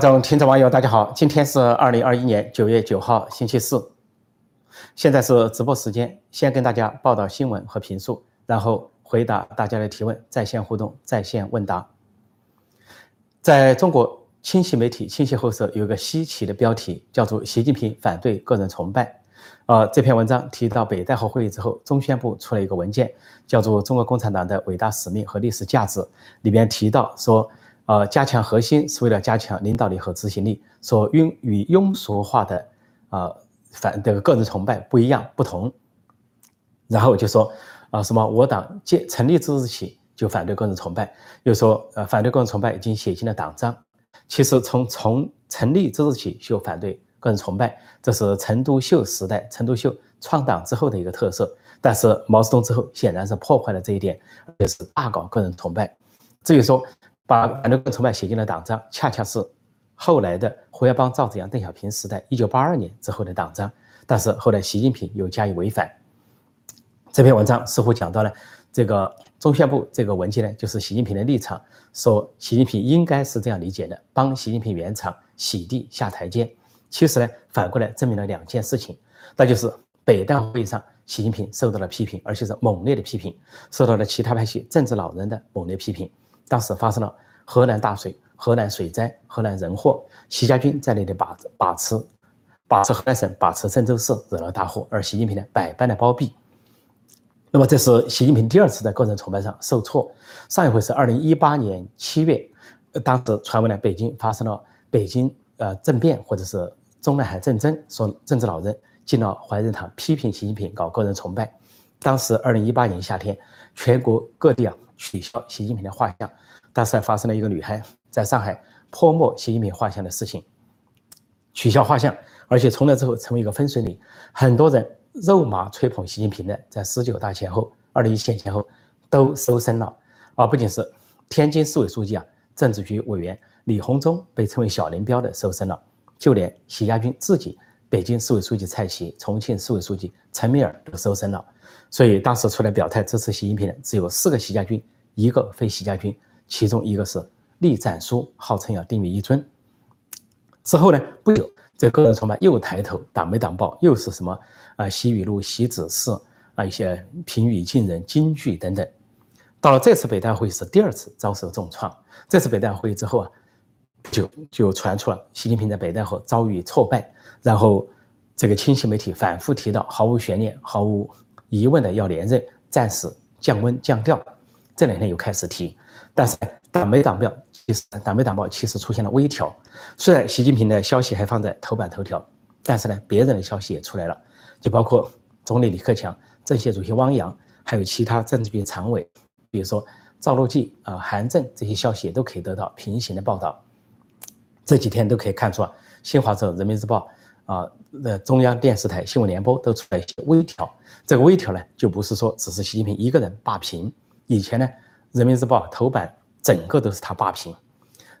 众、听众、网友，大家好，今天是二零二一年九月九号，星期四，现在是直播时间，先跟大家报道新闻和评述，然后回答大家的提问，在线互动，在线问答。在中国清晰媒体、清晰后社有一个稀奇的标题，叫做“习近平反对个人崇拜”。呃，这篇文章提到北戴河会议之后，中宣部出了一个文件，叫做《中国共产党的伟大使命和历史价值》，里边提到说。呃，加强核心是为了加强领导力和执行力。说庸与庸俗化的，呃，反这个个人崇拜不一样不同。然后就说，啊，什么我党建成立之日起就反对个人崇拜，又说，呃，反对个人崇拜已经写进了党章。其实从从成立之日起就反对个人崇拜，这是陈独秀时代陈独秀创党之后的一个特色。但是毛泽东之后显然是破坏了这一点，也是大搞个人崇拜。至于说。把反对个人崇拜写进了党章，恰恰是后来的胡耀邦、赵紫阳、邓小平时代一九八二年之后的党章。但是后来习近平又加以违反。这篇文章似乎讲到了这个中宣部这个文件呢，就是习近平的立场，说习近平应该是这样理解的，帮习近平圆场、洗地、下台阶。其实呢，反过来证明了两件事情，那就是北戴会议上，习近平受到了批评，而且是猛烈的批评，受到了其他派系政治老人的猛烈批评。当时发生了河南大水、河南水灾、河南人祸，习家军在内的把把持、把持河南省、把持郑州市惹了大祸，而习近平呢百般的包庇。那么这是习近平第二次在个人崇拜上受挫。上一回是二零一八年七月，当时传闻呢北京发生了北京呃政变或者是中南海政争，说政治老人进了怀仁堂批评习近平搞个人崇拜。当时二零一八年夏天，全国各地啊。取消习近平的画像，但是还发生了一个女孩在上海泼墨习近平画像的事情，取消画像，而且从那之后成为一个分水岭，很多人肉麻吹捧习近平的，在十九大前后、二零一七前后都收身了，啊不仅是天津市委书记啊，政治局委员李鸿忠被称为小林彪的收身了，就连习家军自己，北京市委书记蔡奇、重庆市委书记陈敏尔都收身了。所以当时出来表态支持习近平的只有四个习家军，一个非习家军，其中一个是栗战书，号称要定位一尊。之后呢，不久这个人崇拜又抬头，党媒党报又是什么啊？习语录、习指示啊，一些平语近人、金句等等。到了这次北大会是第二次遭受重创。这次北大会之后啊，就就传出了习近平在北戴河遭遇挫败，然后这个清晰媒体反复提到，毫无悬念，毫无。疑问的要连任，暂时降温降调。这两天又开始提，但是党媒党报其实党媒党报其实出现了微调。虽然习近平的消息还放在头版头条，但是呢，别人的消息也出来了，就包括总理李克强、政协主席汪洋，还有其他政治局常委，比如说赵乐际啊、韩正这些消息也都可以得到平行的报道。这几天都可以看出啊，新华社、人民日报。啊，那中央电视台新闻联播都出来一些微调，这个微调呢，就不是说只是习近平一个人霸屏。以前呢，人民日报头版整个都是他霸屏，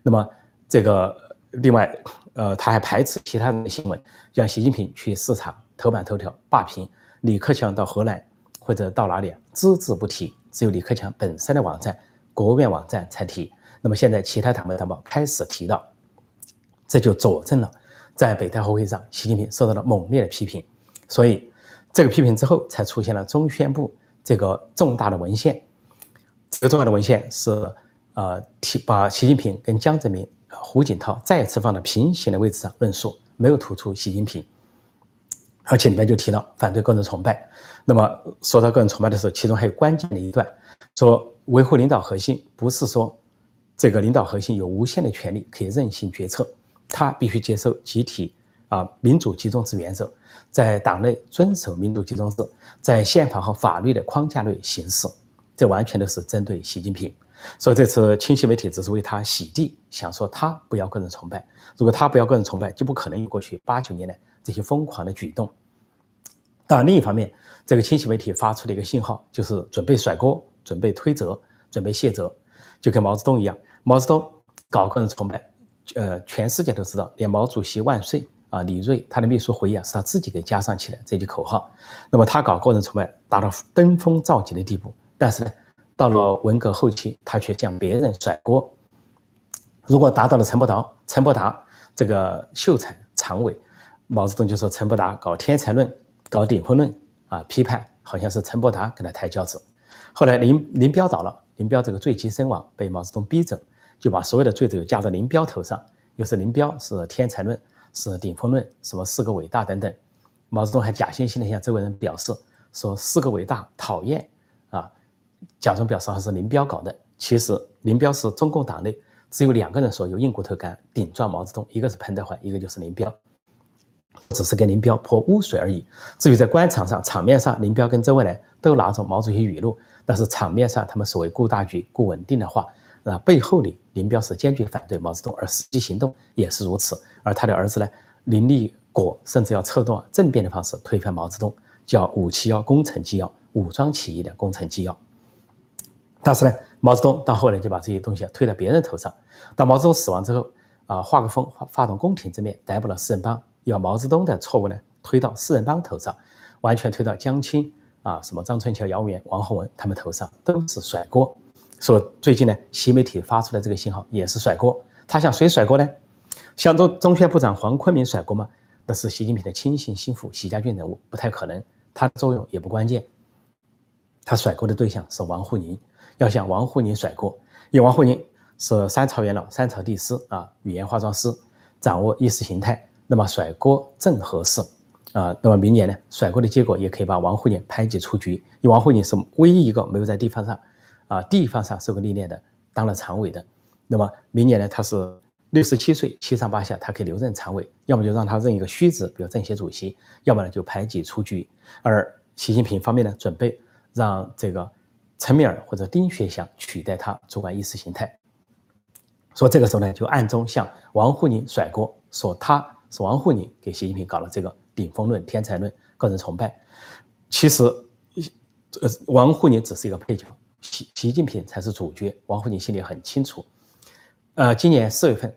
那么这个另外，呃，他还排斥其他人的新闻，像习近平去市场头版头条霸屏，李克强到河南或者到哪里只字不提，只有李克强本身的网站、国务院网站才提。那么现在其他党媒党报开始提到，这就佐证了。在北戴河会上，习近平受到了猛烈的批评，所以这个批评之后，才出现了中宣部这个重大的文献。这个重要的文献是，呃，提把习近平跟江泽民、胡锦涛再次放到平行的位置上论述，没有突出习近平，而且里面就提到反对个人崇拜。那么说到个人崇拜的时候，其中还有关键的一段，说维护领导核心不是说这个领导核心有无限的权利可以任性决策。他必须接受集体啊民主集中制原则，在党内遵守民主集中制，在宪法和法律的框架内行事，这完全都是针对习近平。所以这次清晰媒体只是为他洗地，想说他不要个人崇拜。如果他不要个人崇拜，就不可能有过去八九年的这些疯狂的举动。当然，另一方面，这个清晰媒体发出的一个信号就是准备甩锅、准备推责、准备卸责，就跟毛泽东一样，毛泽东搞个人崇拜。呃，全世界都知道，连毛主席万岁啊，李锐他的秘书回忆啊，是他自己给加上去的这句口号。那么他搞个人崇拜，达到登峰造极的地步。但是呢，到了文革后期，他却向别人甩锅。如果达到了陈伯达，陈伯达这个秀才、常委，毛泽东就说陈伯达搞天才论、搞顶峰论啊，批判好像是陈伯达跟他抬轿子。后来林林彪倒了，林彪这个罪极身亡，被毛泽东逼走，就把所有的罪责加到林彪头上，又是林彪是天才论、是顶峰论，什么四个伟大等等。毛泽东还假惺惺的向周围人表示说四个伟大讨厌啊，假装表示还是林彪搞的。其实林彪是中共党内只有两个人说有硬骨头敢顶撞毛泽东，一个是彭德怀，一个就是林彪，只是给林彪泼污水而已。至于在官场上、场面上，林彪跟周恩来都拿着毛主席语录，但是场面上他们所谓顾大局、顾稳定的话，那背后里林彪是坚决反对毛泽东，而实际行动也是如此。而他的儿子呢，林立果甚至要策动政变的方式推翻毛泽东，叫“五七幺工程纪要”，武装起义的工程纪要。但是呢？毛泽东到后来就把这些东西推到别人头上。到毛泽东死亡之后，啊，画个风，发动宫廷之变，逮捕了四人帮，要毛泽东的错误呢推到四人帮头上，完全推到江青啊，什么张春桥、姚文元、王洪文他们头上，都是甩锅。说最近呢，新媒体发出的这个信号也是甩锅。他向谁甩锅呢？向中中宣部长黄坤明甩锅吗？那是习近平的亲信心腹习家军人物，不太可能。他的作用也不关键。他甩锅的对象是王沪宁。要向王沪宁甩锅，因为王沪宁是三朝元老、三朝帝师啊，语言化妆师，掌握意识形态，那么甩锅正合适啊。那么明年呢，甩锅的结果也可以把王沪宁排挤出局。因为王沪宁是唯一一个没有在地方上啊地方上受过历练的，当了常委的。那么明年呢，他是六十七岁，七上八下，他可以留任常委，要么就让他任一个虚职，比如政协主席，要么呢就排挤出局。而习近平方面呢，准备让这个。陈敏尔或者丁薛祥取代他主管意识形态，说这个时候呢，就暗中向王沪宁甩锅，说他是王沪宁给习近平搞了这个顶峰论、天才论、个人崇拜。其实，呃，王沪宁只是一个配角，习习近平才是主角。王沪宁心里很清楚。呃，今年四月份，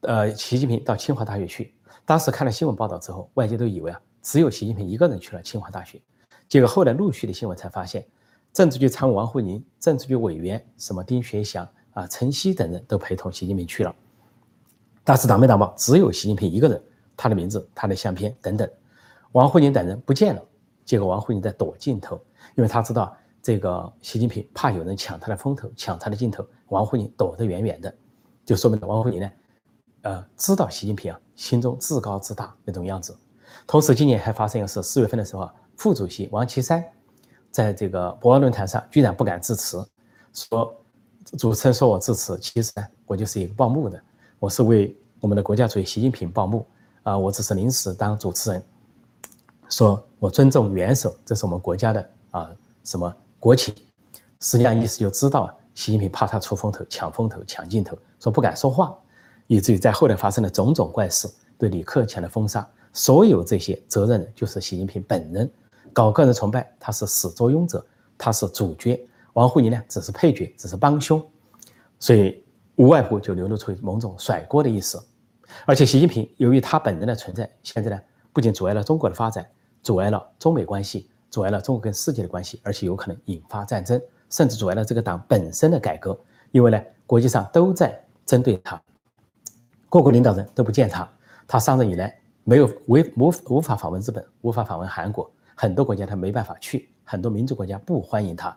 呃，习近平到清华大学去，当时看了新闻报道之后，外界都以为啊，只有习近平一个人去了清华大学，结果后来陆续的新闻才发现。政治局常委王沪宁、政治局委员什么丁学祥啊、陈希等人都陪同习近平去了，但是党没党报只有习近平一个人，他的名字、他的相片等等，王沪宁等人不见了。结果王沪宁在躲镜头，因为他知道这个习近平怕有人抢他的风头、抢他的镜头，王沪宁躲得远远的，就说明了王沪宁呢，呃，知道习近平啊心中自高自大那种样子。同时，今年还发生一个事：四月份的时候，副主席王岐山。在这个博鳌论坛上，居然不敢致辞，说主持人说我致辞，其实呢，我就是一个报幕的，我是为我们的国家主席习近平报幕啊，我只是临时当主持人，说我尊重元首，这是我们国家的啊什么国情，实际上意思就知道，习近平怕他出风头、抢风头、抢镜头，说不敢说话，以至于在后来发生的种种怪事，对李克强的封杀，所有这些责任人就是习近平本人。搞个人崇拜，他是始作俑者，他是主角。王沪宁呢，只是配角，只是帮凶，所以无外乎就流露出某种甩锅的意思。而且习近平由于他本人的存在，现在呢，不仅阻碍了中国的发展，阻碍了中美关系，阻碍了中国跟世界的关系，而且有可能引发战争，甚至阻碍了这个党本身的改革。因为呢，国际上都在针对他，各国领导人都不见他。他上任以来，没有无无无法访问日本，无法访问韩国。很多国家他没办法去，很多民主国家不欢迎他。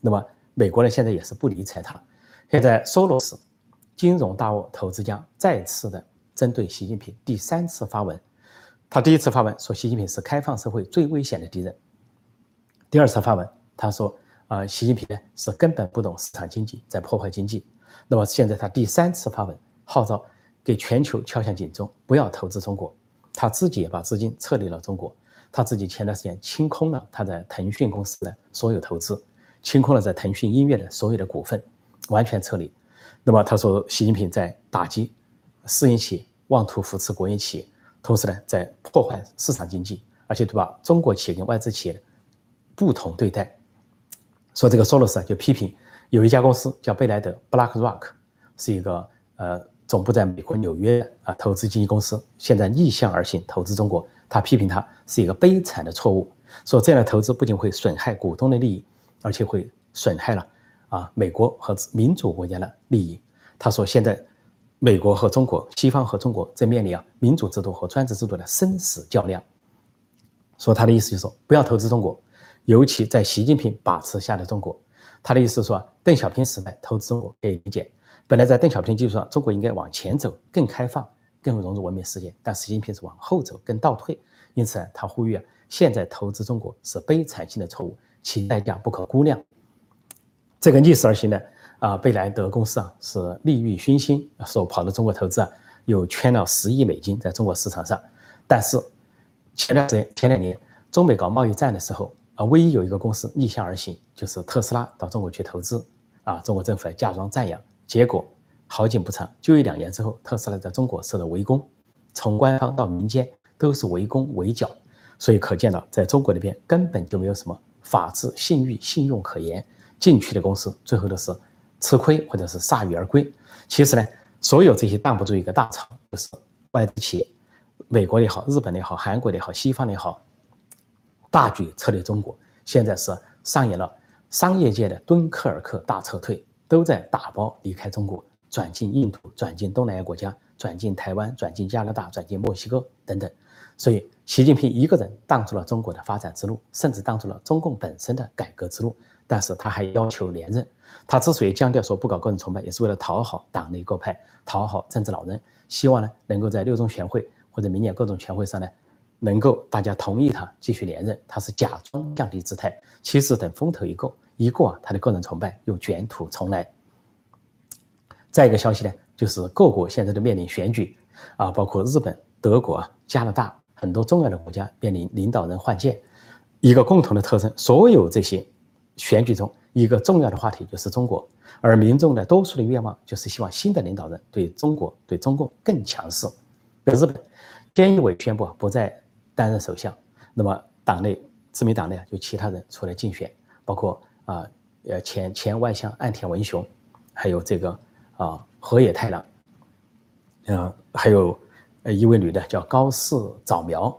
那么美国呢，现在也是不理睬他。现在索罗斯金融大鳄投资家再次的针对习近平第三次发文。他第一次发文说习近平是开放社会最危险的敌人。第二次发文他说啊，习近平呢是根本不懂市场经济，在破坏经济。那么现在他第三次发文号召给全球敲响警钟，不要投资中国。他自己也把资金撤离了中国。他自己前段时间清空了他在腾讯公司的所有投资，清空了在腾讯音乐的所有的股份，完全撤离。那么他说，习近平在打击私营企业，妄图扶持国营企业，同时呢，在破坏市场经济，而且对吧？中国企业跟外资企业不同对待。说这个索罗斯就批评有一家公司叫贝莱德 （BlackRock），是一个呃总部在美国纽约啊投资经纪公司，现在逆向而行投资中国。他批评他是一个悲惨的错误，说这样的投资不仅会损害股东的利益，而且会损害了啊美国和民主国家的利益。他说现在美国和中国、西方和中国正面临啊民主制度和专制制度的生死较量。说他的意思就是说，不要投资中国，尤其在习近平把持下的中国。他的意思是说，邓小平时代投资中国可以理解，本来在邓小平基础上，中国应该往前走，更开放，更融入文明世界。但习近平是往后走，更倒退。因此，他呼吁啊，现在投资中国是悲惨性的错误，其代价不可估量。这个逆势而行的啊，贝莱德公司啊，是利欲熏心，说跑到中国投资啊，又圈了十亿美金在中国市场上。但是前段时间、前两年中美搞贸易战的时候啊，唯一有一个公司逆向而行，就是特斯拉到中国去投资啊，中国政府来假装赞扬，结果好景不长，就一两年之后，特斯拉在中国受到围攻，从官方到民间。都是围攻围剿，所以可见到在中国那边根本就没有什么法治、信誉、信用可言。进去的公司最后都是吃亏或者是铩羽而归。其实呢，所有这些挡不住一个大潮，就是外资企业，美国也好、日本也好、韩国也好、西方也好，大举撤离中国。现在是上演了商业界的敦刻尔克大撤退，都在打包离开中国，转进印度、转进东南亚国家、转进台湾、转进加拿大、转进墨西哥等等。所以，习近平一个人挡住了中国的发展之路，甚至挡住了中共本身的改革之路。但是，他还要求连任。他之所以强调说不搞个人崇拜，也是为了讨好党内各派，讨好政治老人，希望呢能够在六中全会或者明年各种全会上呢，能够大家同意他继续连任。他是假装降低姿态，其实等风头一过，一过啊，他的个人崇拜又卷土重来。再一个消息呢，就是各国现在都面临选举啊，包括日本、德国、加拿大。很多重要的国家面临领导人换届，一个共同的特征，所有这些选举中一个重要的话题就是中国，而民众的多数的愿望就是希望新的领导人对中国、对中共更强势。在日本，菅义伟宣布不再担任首相，那么党内自民党内就其他人出来竞选，包括啊呃前前外相岸田文雄，还有这个啊河野太郎，嗯还有。呃，一位女的叫高市早苗，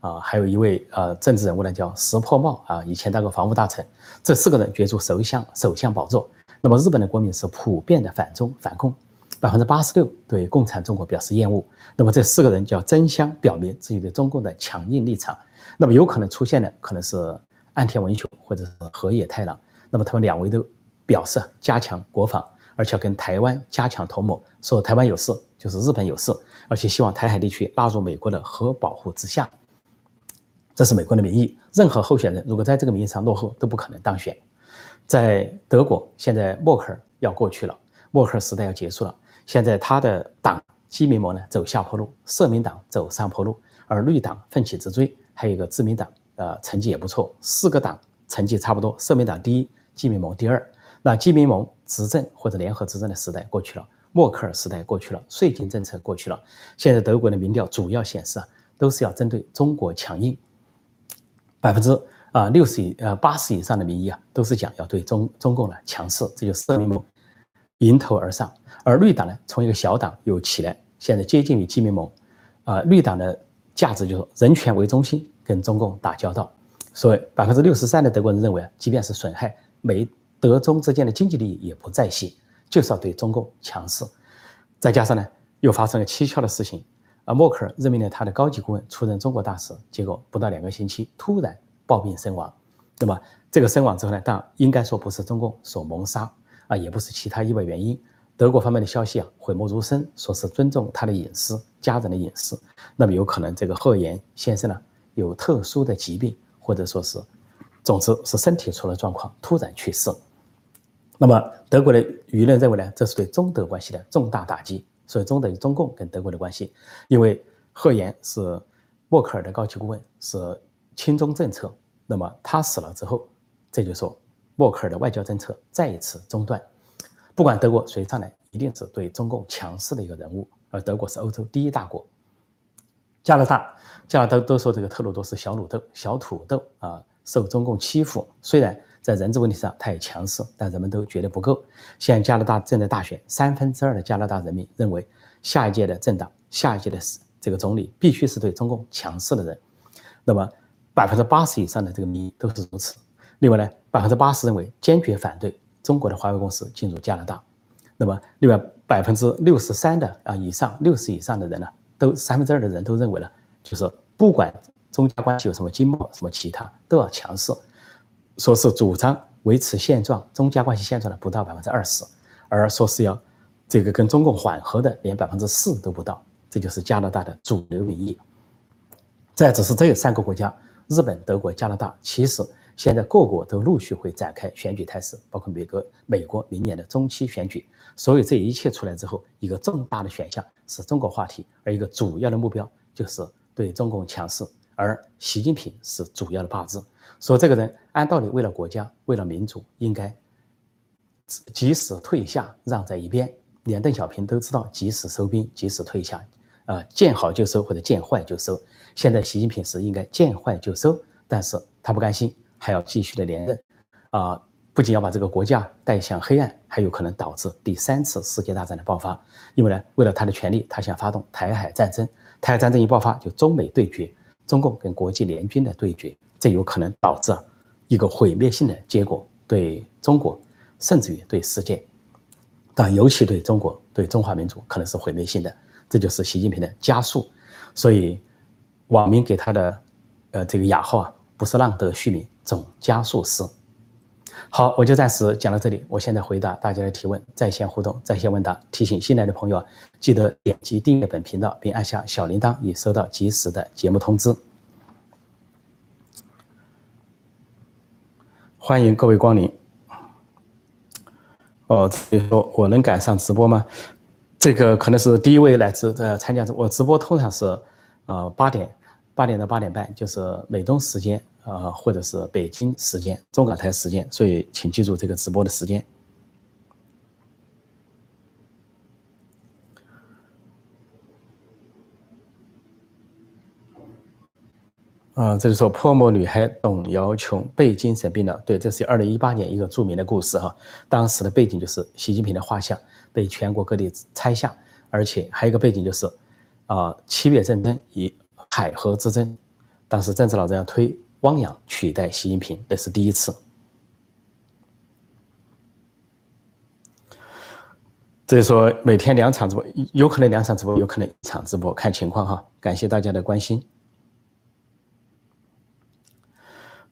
啊，还有一位呃政治人物呢叫石破茂啊，以前当过防务大臣。这四个人角逐首相首相宝座。那么日本的国民是普遍的反中反共，百分之八十六对共产中国表示厌恶。那么这四个人叫争相表明自己对中共的强硬立场。那么有可能出现的可能是岸田文雄或者是河野太郎。那么他们两位都表示加强国防，而且要跟台湾加强同盟，说台湾有事就是日本有事。而且希望台海地区纳入美国的核保护之下，这是美国的民意。任何候选人如果在这个名义上落后，都不可能当选。在德国，现在默克尔要过去了，默克尔时代要结束了。现在他的党基民盟呢走下坡路，社民党走上坡路，而绿党奋起直追，还有一个自民党，呃，成绩也不错。四个党成绩差不多，社民党第一，基民盟第二。那基民盟执政或者联合执政的时代过去了。默克尔时代过去了，税金政策过去了，现在德国的民调主要显示啊，都是要针对中国强硬，百分之啊六十以呃八十以上的民意啊，都是讲要对中中共呢强势，这就是社民盟迎头而上，而绿党呢从一个小党又起来，现在接近于基民盟，啊绿党的价值就是人权为中心，跟中共打交道，所以百分之六十三的德国人认为，即便是损害美德中之间的经济利益也不在先。就是要对中共强势，再加上呢，又发生了蹊跷的事情，啊默克尔任命了他的高级顾问出任中国大使，结果不到两个星期突然暴病身亡。那么这个身亡之后呢，当然应该说不是中共所谋杀啊，也不是其他意外原因。德国方面的消息啊，讳莫如深，说是尊重他的隐私、家人的隐私。那么有可能这个贺岩先生呢有特殊的疾病，或者说是，总之是身体出了状况，突然去世。那么德国的舆论认为呢，这是对中德关系的重大打击，所以中德与中共跟德国的关系，因为贺岩是默克尔的高级顾问，是亲中政策，那么他死了之后，这就说默克尔的外交政策再一次中断，不管德国谁上来，一定是对中共强势的一个人物，而德国是欧洲第一大国，加拿大，加拿大都说这个特鲁多是小土豆，小土豆啊，受中共欺负，虽然。在人质问题上，他也强势，但人们都觉得不够。现在加拿大正在大选，三分之二的加拿大人民认为，下一届的政党、下一届的这个总理必须是对中共强势的人。那么，百分之八十以上的这个民意都是如此。另外呢，百分之八十认为坚决反对中国的华为公司进入加拿大。那么，另外百分之六十三的啊以上，六十以上的人呢，都三分之二的人都认为呢，就是不管中加关系有什么经贸什么其他，都要强势，说是主张维持现状，中加关系现状的不到百分之二十，而说是要这个跟中共缓和的连百分之四都不到，这就是加拿大的主流民意。再只是这三个国家，日本、德国、加拿大，其实现在各国都陆续会展开选举态势，包括美国，美国明年的中期选举。所以这一切出来之后，一个重大的选项是中国话题，而一个主要的目标就是对中共强势，而习近平是主要的靶子。说这个人按道理为了国家，为了民主，应该及时退下，让在一边。连邓小平都知道及时收兵，及时退下，啊，见好就收或者见坏就收。现在习近平是应该见坏就收，但是他不甘心，还要继续的连任，啊。不仅要把这个国家带向黑暗，还有可能导致第三次世界大战的爆发。因为呢，为了他的权利，他想发动台海战争。台海战争一爆发，就中美对决，中共跟国际联军的对决，这有可能导致一个毁灭性的结果，对中国，甚至于对世界，但尤其对中国、对中华民族，可能是毁灭性的。这就是习近平的加速。所以，网民给他的，呃，这个雅号啊，不是浪得虚名，总加速师。好，我就暂时讲到这里。我现在回答大家的提问，在线互动，在线问答。提醒新来的朋友，记得点击订阅本频道，并按下小铃铛，以收到及时的节目通知。欢迎各位光临。哦，比如说我能赶上直播吗？这个可能是第一位来自的参加者。我直播通常是，呃，八点，八点到八点半，就是美东时间。呃，或者是北京时间、中港台时间，所以请记住这个直播的时间。啊，这是说泼墨女孩董瑶琼被精神病了。对，这是二零一八年一个著名的故事哈。当时的背景就是习近平的画像被全国各地拆下，而且还有一个背景就是，啊，七月战争以海河之争，当时政治老人要推。汪洋取代习近平，这是第一次。所以说，每天两场直播，有可能两场直播，有可能一场直播，看情况哈。感谢大家的关心。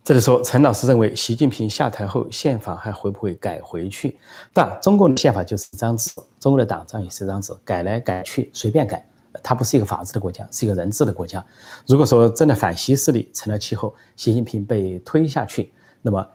这里说，陈老师认为，习近平下台后，宪法还会不会改回去？但中国的宪法就是一张纸，中国的党章也是张纸，改来改去，随便改。它不是一个法治的国家，是一个人治的国家。如果说真的反西势力成了气候，习近平被推下去，那么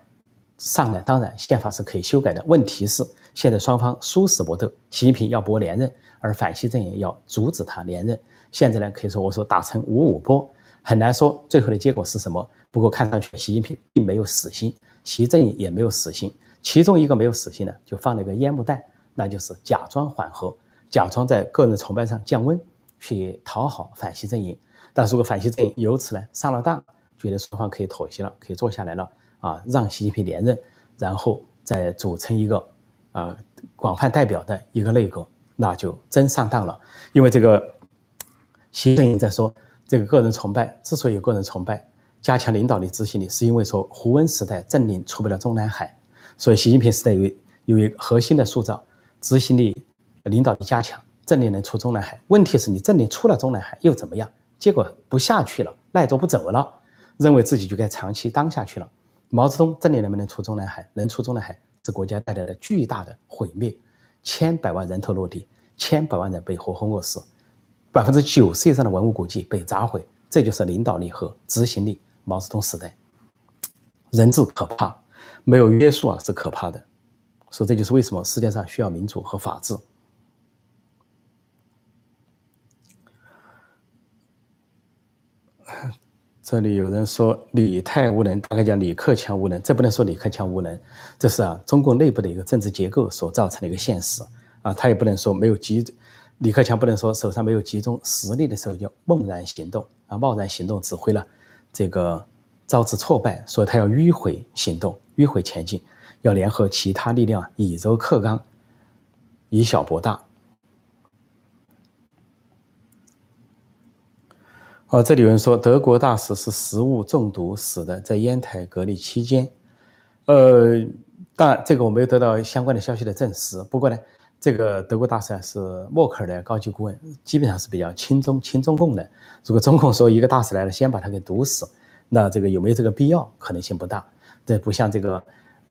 上来当然宪法是可以修改的。问题是现在双方殊死搏斗，习近平要搏连任，而反西阵营要阻止他连任。现在呢，可以说我说打成五五波，很难说最后的结果是什么。不过看上去习近平并没有死心，习阵营也没有死心。其中一个没有死心的，就放了一个烟幕弹，那就是假装缓和，假装在个人崇拜上降温。去讨好反西阵营，但如果反西阵营由此呢上了当，觉得双方可以妥协了，可以坐下来了啊，让习近平连任，然后再组成一个啊广泛代表的一个内阁，那就真上当了。因为这个习阵营在说，这个个人崇拜之所以有个人崇拜，加强领导力、执行力，是因为说胡温时代政令出不了中南海，所以习近平时代有有一个核心的塑造，执行力、领导力加强。政令能出中南海，问题是你政令出了中南海又怎么样？结果不下去了，赖着不走了，认为自己就该长期当下去了。毛泽东政令能不能出中南海？能出中南海，是国家带来的巨大的毁灭，千百万人头落地，千百万人被活活饿死，百分之九十以上的文物古迹被砸毁，这就是领导力和执行力。毛泽东时代，人治可怕，没有约束啊是可怕的，所以这就是为什么世界上需要民主和法治。这里有人说李太无能，大概讲李克强无能，这不能说李克强无能，这是啊中国内部的一个政治结构所造成的一个现实啊，他也不能说没有集，李克强不能说手上没有集中实力的时候就贸然行动啊，贸然行动指挥了这个招致挫败，所以他要迂回行动，迂回前进，要联合其他力量以柔克刚，以小博大。哦，这里有人说德国大使是食物中毒死的，在烟台隔离期间。呃，当然这个我没有得到相关的消息的证实。不过呢，这个德国大使是默克尔的高级顾问，基本上是比较亲中亲中共的。如果中共说一个大使来了，先把他给毒死，那这个有没有这个必要？可能性不大。这不像这个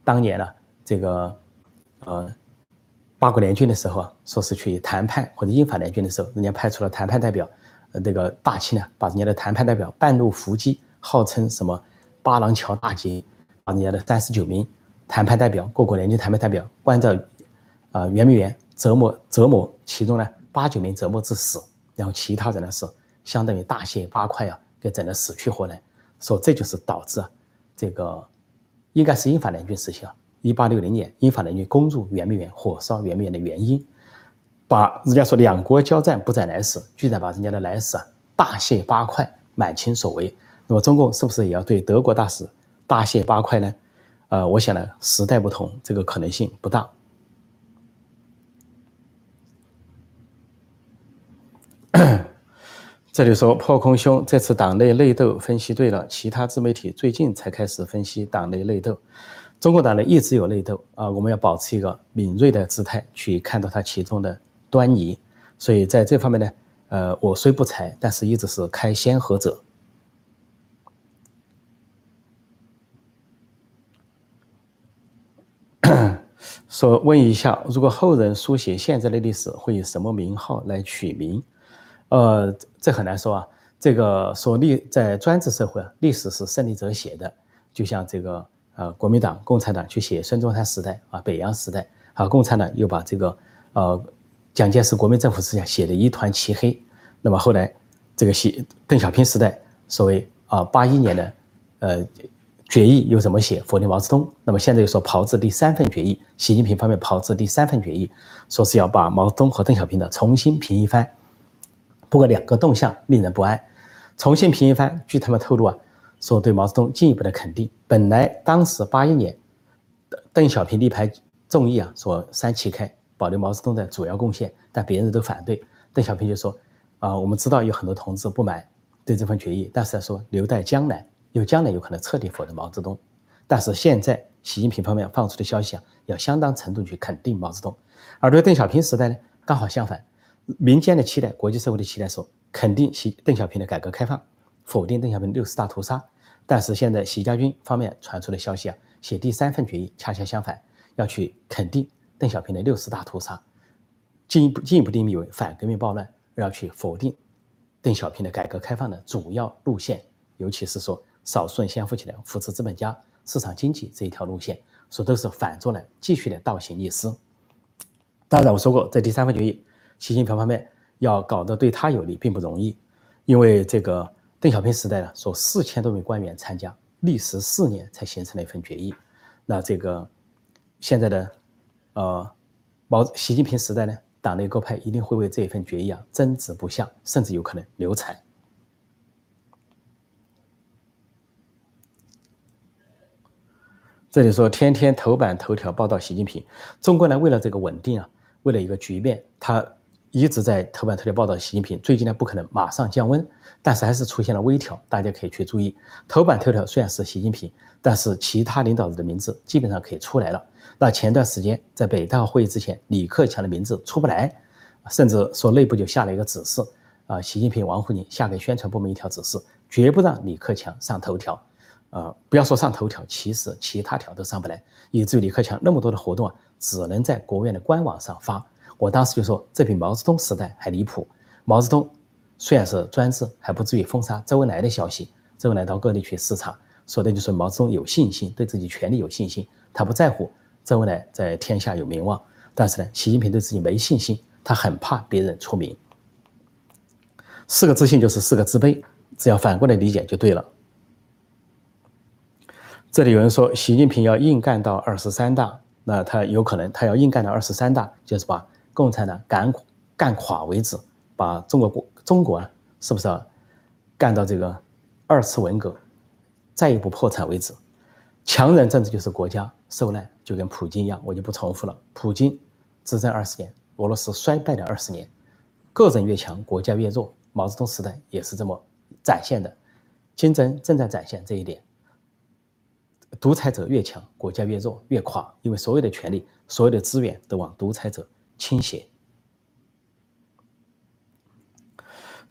当年呢，这个呃八国联军的时候啊，说是去谈判或者英法联军的时候，人家派出了谈判代表，呃，这个大清呢，把人家的谈判代表半路伏击，号称什么八郎桥大捷，把人家的三十九名谈判代表，各国联军谈判代表关在啊圆明园折磨折磨，其中呢八九名折磨致死，然后其他人呢是相当于大卸八块啊，给整得死去活来，说这就是导致啊这个。应该是英法联军时期啊，一八六零年英法联军攻入圆明园、火烧圆明园的原因，把人家说两国交战不斩来使，居然把人家的来使啊大卸八块，满清所为。那么中共是不是也要对德国大使大卸八块呢？呃，我想呢，时代不同，这个可能性不大。这里说破空兄，这次党内内斗分析对了，其他自媒体最近才开始分析党内内斗。中国党内一直有内斗啊，我们要保持一个敏锐的姿态去看到它其中的端倪。所以在这方面呢，呃，我虽不才，但是一直是开先河者。说问一下，如果后人书写现在的历史，会以什么名号来取名？呃，这很难说啊。这个说历在专制社会啊，历史是胜利者写的，就像这个呃国民党、共产党去写孙中山时代啊、北洋时代，啊，共产党又把这个呃蒋介石国民政府时代写的一团漆黑。那么后来这个写邓小平时代，所谓啊八一年的呃决议又怎么写否定毛泽东？那么现在又说炮制第三份决议，习近平方面炮制第三份决议，说是要把毛泽东和邓小平的重新评一番。不过两个动向令人不安，重新评一番。据他们透露啊，说对毛泽东进一步的肯定。本来当时八一年，邓小平力排众议啊，说三七开，保留毛泽东的主要贡献，但别人都反对。邓小平就说啊，我们知道有很多同志不满对这份决议，但是说留待将来，有将来有可能彻底否认毛泽东。但是现在习近平方面放出的消息啊，要相当程度去肯定毛泽东，而对邓小平时代呢，刚好相反。民间的期待，国际社会的期待说肯定习邓小平的改革开放，否定邓小平六十大屠杀。但是现在习家军方面传出的消息啊，写第三份决议恰恰相反，要去肯定邓小平的六十大屠杀，进一步进一步定义为反革命暴乱，要去否定邓小平的改革开放的主要路线，尤其是说少数人先富起来，扶持资本家、市场经济这一条路线，说都是反着来继续的倒行逆施。当然我说过，在第三份决议。习近平方面要搞得对他有利，并不容易，因为这个邓小平时代呢，说四千多名官员参加，历时四年才形成了一份决议。那这个现在的呃毛习近平时代呢，党内各派一定会为这一份决议啊争执不下，甚至有可能流产。这里说天天头版头条报道习近平，中国呢为了这个稳定啊，为了一个局面，他。一直在头版头条报道习近平，最近呢不可能马上降温，但是还是出现了微调，大家可以去注意。头版头条虽然是习近平，但是其他领导人的名字基本上可以出来了。那前段时间在北大会议之前，李克强的名字出不来，甚至说内部就下了一个指示啊，习近平、王沪宁下给宣传部门一条指示，绝不让李克强上头条，啊，不要说上头条，其实其他条都上不来，以至于李克强那么多的活动啊，只能在国务院的官网上发。我当时就说，这比毛泽东时代还离谱。毛泽东虽然是专制，还不至于封杀周恩来的消息。周恩来到各地去视察，说的就是毛泽东有信心，对自己权力有信心，他不在乎周恩来在天下有名望。但是呢，习近平对自己没信心，他很怕别人出名。四个自信就是四个自卑，只要反过来理解就对了。这里有人说，习近平要硬干到二十三大，那他有可能他要硬干到二十三大，就是把。共产党干干垮为止，把中国国中国啊是不是干到这个二次文革，再也不破产为止？强人政治就是国家受难，就跟普京一样，我就不重复了。普京执政二十年，俄罗斯衰败了二十年，个人越强，国家越弱。毛泽东时代也是这么展现的，金正正在展现这一点。独裁者越强，国家越弱越垮，因为所有的权利、所有的资源都往独裁者。倾斜。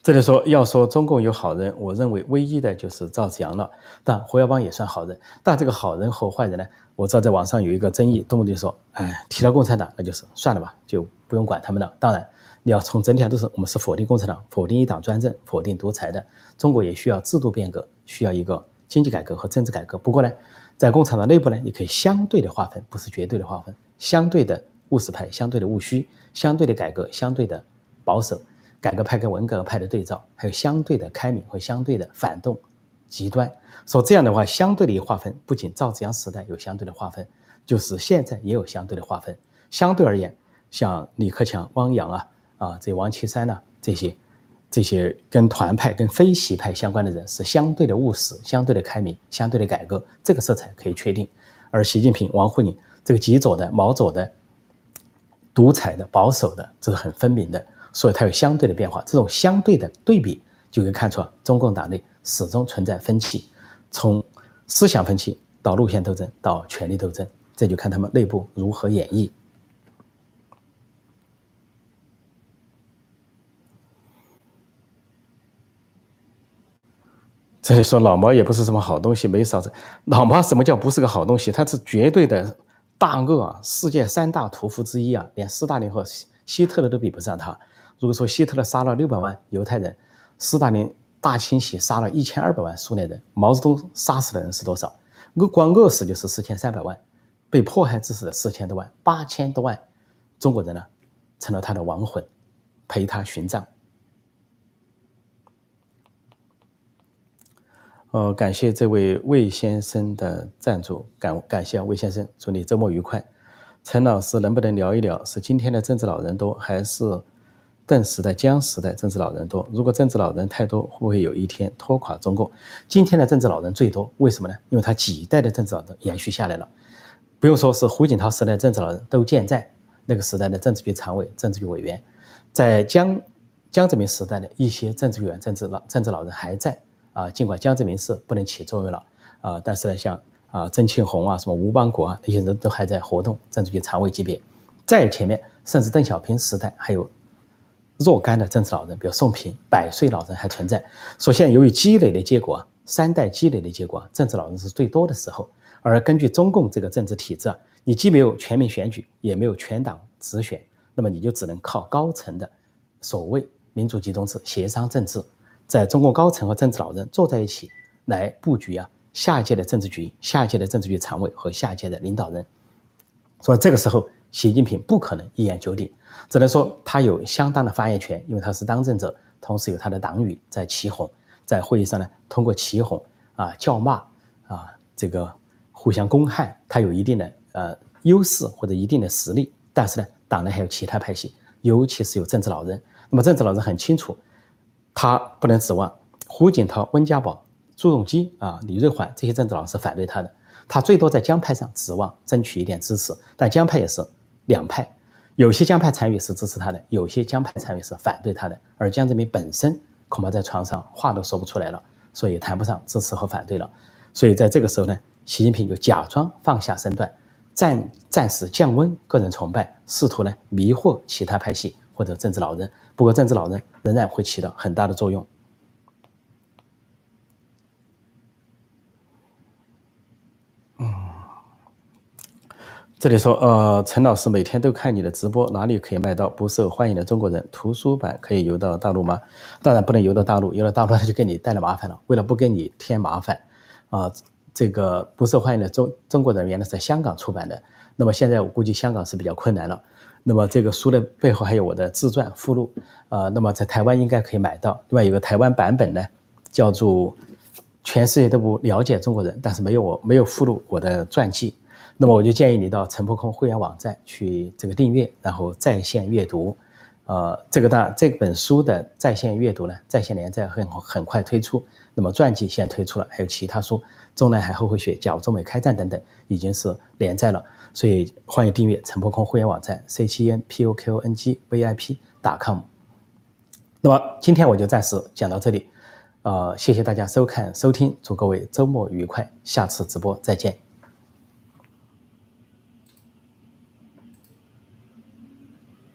这里说要说中共有好人，我认为唯一的就是赵紫阳了。但胡耀邦也算好人。但这个好人和坏人呢？我知道在网上有一个争议，动不动就说，哎，提到共产党，那就是算了吧，就不用管他们了。当然，你要从整体上都是我们是否定共产党，否定一党专政，否定独裁的。中国也需要制度变革，需要一个经济改革和政治改革。不过呢，在共产党内部呢，你可以相对的划分，不是绝对的划分，相对的务实派，相对的务虚，相对的改革，相对的保守。改革派跟文革派的对照，还有相对的开明和相对的反动、极端。说这样的话，相对的一个划分，不仅赵紫阳时代有相对的划分，就是现在也有相对的划分。相对而言，像李克强、汪洋啊啊，这王岐山呐，这些这些跟团派、跟非习派相关的人，是相对的务实、相对的开明、相对的改革，这个色彩可以确定。而习近平、王沪宁这个极左的、毛左的、独裁的、保守的，这是很分明的。所以它有相对的变化，这种相对的对比就可以看出中共党内始终存在分歧，从思想分歧到路线斗争到权力斗争，这就看他们内部如何演绎。这里说老毛也不是什么好东西，没啥子。老毛什么叫不是个好东西？他是绝对的大恶啊，世界三大屠夫之一啊，连斯大林和希特勒都比不上他。如果说希特勒杀了六百万犹太人，斯大林大清洗杀了一千二百万苏联人，毛泽东杀死的人是多少？饿光饿死就是四千三百万，被迫害致死的四千多万，八千多万中国人呢，成了他的亡魂，陪他殉葬。呃，感谢这位魏先生的赞助，感感谢魏先生，祝你周末愉快。陈老师能不能聊一聊，是今天的政治老人多，还是？邓时代、江时代政治老人多，如果政治老人太多，会不会有一天拖垮中共？今天的政治老人最多，为什么呢？因为他几代的政治老人延续下来了。不用说是胡锦涛时代政治老人都健在，那个时代的政治局常委、政治局委员，在江江泽民时代的一些政治委员、政治老政治老人还在啊。尽管江泽民是不能起作用了啊，但是呢，像啊曾庆红啊、什么吴邦国啊那些人都还在活动，政治局常委级别。在前面，甚至邓小平时代还有。若干的政治老人，比如宋平，百岁老人还存在。所现由于积累的结果，三代积累的结果，政治老人是最多的时候。而根据中共这个政治体制，你既没有全民选举，也没有全党直选，那么你就只能靠高层的所谓民主集中制协商政治，在中共高层和政治老人坐在一起来布局啊，下一届的政治局、下一届的政治局常委和下一届的领导人。所以这个时候，习近平不可能一言九鼎。只能说他有相当的发言权，因为他是当政者，同时有他的党羽在起哄，在会议上呢，通过起哄啊、叫骂啊，这个互相攻害，他有一定的呃优势或者一定的实力。但是呢，党内还有其他派系，尤其是有政治老人。那么政治老人很清楚，他不能指望胡锦涛、温家宝、朱镕基啊、李瑞环这些政治老师反对他的，他最多在江派上指望争取一点支持，但江派也是两派。有些江派参与是支持他的，有些江派参与是反对他的。而江泽民本身恐怕在床上话都说不出来了，所以谈不上支持和反对了。所以在这个时候呢，习近平就假装放下身段，暂暂时降温个人崇拜，试图呢迷惑其他派系或者政治老人。不过政治老人仍然会起到很大的作用。这里说，呃，陈老师每天都看你的直播，哪里可以买到不受欢迎的中国人图书版？可以邮到大陆吗？当然不能邮到大陆，邮到大陆他就给你带来麻烦了。为了不给你添麻烦，啊，这个不受欢迎的中中国人原来是在香港出版的，那么现在我估计香港是比较困难了。那么这个书的背后还有我的自传附录，啊，那么在台湾应该可以买到。另外有个台湾版本呢，叫做《全世界都不了解中国人》，但是没有我没有附录我的传记。那么我就建议你到陈破空会员网站去这个订阅，然后在线阅读。呃，这个大这本书的在线阅读呢，在线连载很很快推出。那么传记现推出了，还有其他书，《中南海后会学》《假如中美开战》等等，已经是连载了。所以欢迎订阅陈破空会员网站 c 七 n p o k o n g v i p 打 com。那么今天我就暂时讲到这里，呃，谢谢大家收看收听，祝各位周末愉快，下次直播再见。